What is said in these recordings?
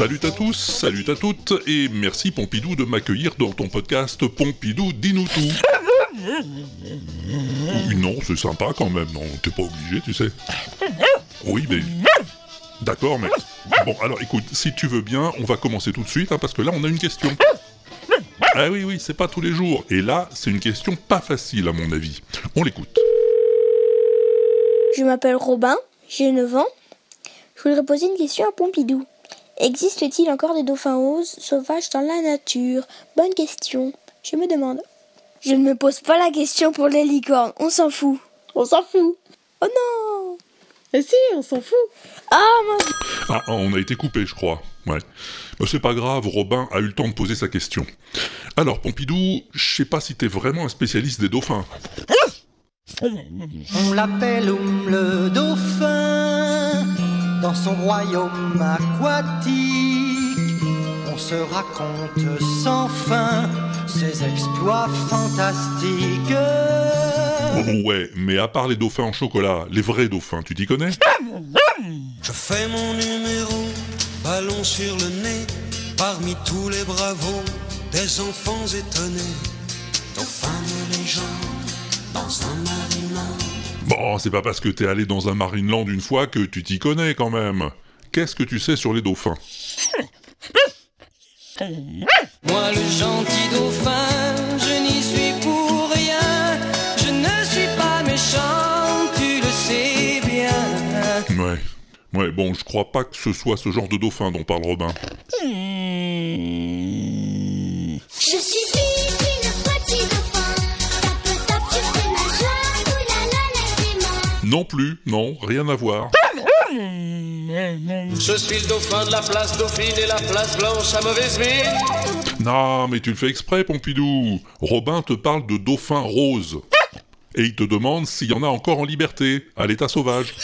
Salut à tous, salut à toutes, et merci Pompidou de m'accueillir dans ton podcast Pompidou dis-nous tout. Non, c'est sympa quand même, non, t'es pas obligé, tu sais. Oui, mais... D'accord, mais... Bon, alors écoute, si tu veux bien, on va commencer tout de suite, hein, parce que là, on a une question. Ah oui, oui, c'est pas tous les jours. Et là, c'est une question pas facile, à mon avis. On l'écoute. Je m'appelle Robin, j'ai 9 ans. Je voudrais poser une question à Pompidou. Existe-t-il encore des dauphins roses sauvages dans la nature? Bonne question. Je me demande. Je ne me pose pas la question pour les licornes, on s'en fout. On s'en fout. Oh non Mais si, on s'en fout. Ah Ah, on a été coupé, je crois. Ouais. Mais c'est pas grave, Robin a eu le temps de poser sa question. Alors, Pompidou, je sais pas si t'es vraiment un spécialiste des dauphins. On l'appelle Oum le dauphin dans son royaume aquatique. On se raconte sans fin ses exploits fantastiques. Oh, ouais, mais à part les dauphins en chocolat, les vrais dauphins, tu t'y connais? Je fais mon numéro, ballon sur le nez, parmi tous les bravos, des enfants étonnés. Dauphin de légende, dans un marinement. Bon, c'est pas parce que t'es allé dans un Marineland une fois que tu t'y connais quand même. Qu'est-ce que tu sais sur les dauphins Moi le gentil dauphin, je n'y suis pour rien. Je ne suis pas méchant, tu le sais bien. Ouais. Ouais, bon, je crois pas que ce soit ce genre de dauphin dont parle Robin. Je suis Non plus, non, rien à voir. Je suis le dauphin de la place Dauphine et la place Blanche à mauvaise mine. Non, mais tu le fais exprès, Pompidou. Robin te parle de dauphin rose. Et il te demande s'il y en a encore en liberté, à l'état sauvage.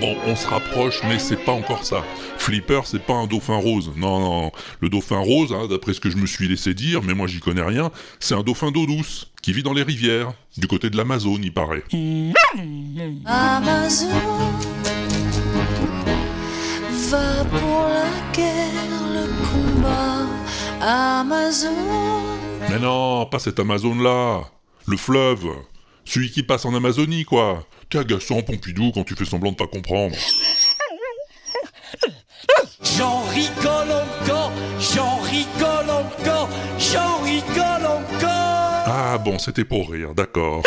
Bon, on se rapproche, mais c'est pas encore ça. Flipper, c'est pas un dauphin rose. Non, non. Le dauphin rose, hein, d'après ce que je me suis laissé dire, mais moi j'y connais rien, c'est un dauphin d'eau douce, qui vit dans les rivières, du côté de l'Amazone, il paraît. Amazon va pour la guerre, le combat. Amazon. Mais non, pas cet Amazone-là. Le fleuve. Celui qui passe en Amazonie, quoi. T'es agaçant, Pompidou, quand tu fais semblant de pas comprendre. J'en rigole encore, j'en rigole encore, j'en rigole encore. Ah bon, c'était pour rire, d'accord.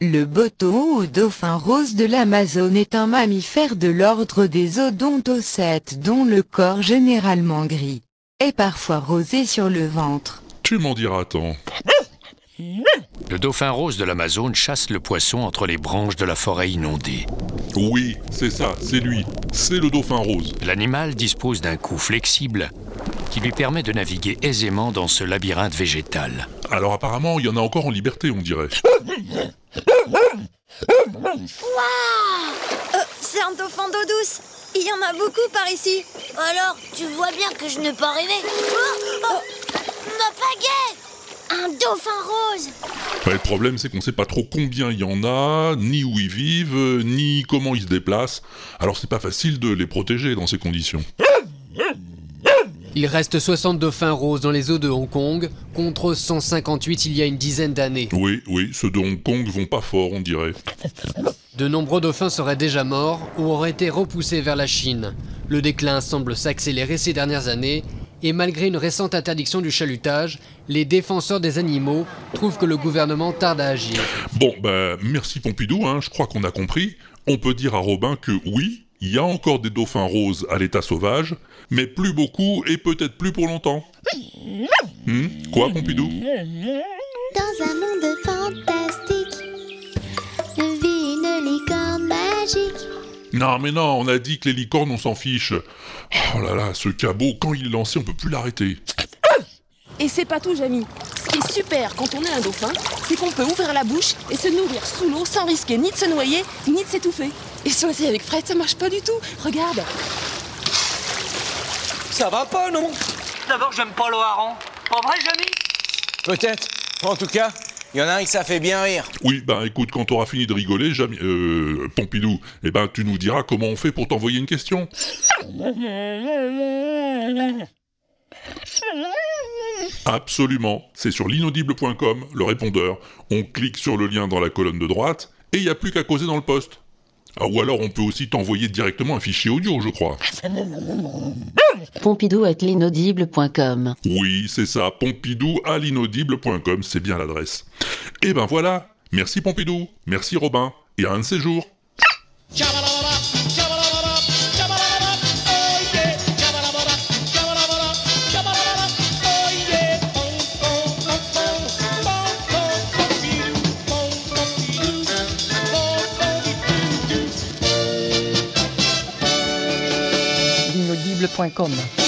Le boto ou dauphin rose de l'Amazone est un mammifère de l'ordre des odontocètes dont le corps généralement gris est parfois rosé sur le ventre. Tu m'en diras tant. Le dauphin rose de l'Amazone chasse le poisson entre les branches de la forêt inondée. Oui, c'est ça, c'est lui. C'est le dauphin rose. L'animal dispose d'un cou flexible qui lui permet de naviguer aisément dans ce labyrinthe végétal. Alors apparemment, il y en a encore en liberté, on dirait. Euh, c'est un dauphin d'eau douce. Il y en a beaucoup par ici. Alors, tu vois bien que je n'ai pas rêvé. Oh, oh, ma pagaie Un dauphin rose Le problème, c'est qu'on sait pas trop combien il y en a, ni où ils vivent, euh, ni comment ils se déplacent. Alors c'est pas facile de les protéger dans ces conditions. Il reste 60 dauphins roses dans les eaux de Hong Kong, contre 158 il y a une dizaine d'années. Oui, oui, ceux de Hong Kong vont pas fort, on dirait. De nombreux dauphins seraient déjà morts ou auraient été repoussés vers la Chine. Le déclin semble s'accélérer ces dernières années, et malgré une récente interdiction du chalutage, les défenseurs des animaux trouvent que le gouvernement tarde à agir. Bon, bah, merci Pompidou, hein, je crois qu'on a compris. On peut dire à Robin que oui, il y a encore des dauphins roses à l'état sauvage, mais plus beaucoup et peut-être plus pour longtemps. Hmm? Quoi, Pompidou? Dans un Non, mais non, on a dit que les licornes, on s'en fiche. Oh là là, ce cabot, quand il est lancé, on peut plus l'arrêter. Et c'est pas tout, Jamy. Ce qui est super quand on est un dauphin, c'est qu'on peut ouvrir la bouche et se nourrir sous l'eau sans risquer ni de se noyer, ni de s'étouffer. Et ça aussi avec Fred, ça marche pas du tout. Regarde. Ça va pas, non? D'abord, j'aime pas le hareng. En vrai, Jamy Peut-être. En tout cas, il y en a un qui ça fait bien rire. Oui, ben écoute, quand t'auras fini de rigoler, euh, Pompidou, eh ben tu nous diras comment on fait pour t'envoyer une question. Absolument, c'est sur l'inaudible.com, le répondeur. On clique sur le lien dans la colonne de droite, et il n'y a plus qu'à causer dans le poste. Ah, ou alors on peut aussi t'envoyer directement un fichier audio, je crois. Pompidou at l'inaudible.com. Oui, c'est ça, pompidou à l'inaudible.com, c'est bien l'adresse. Et ben voilà, merci Pompidou, merci Robin, et à un de ces jours. L'inaudible.com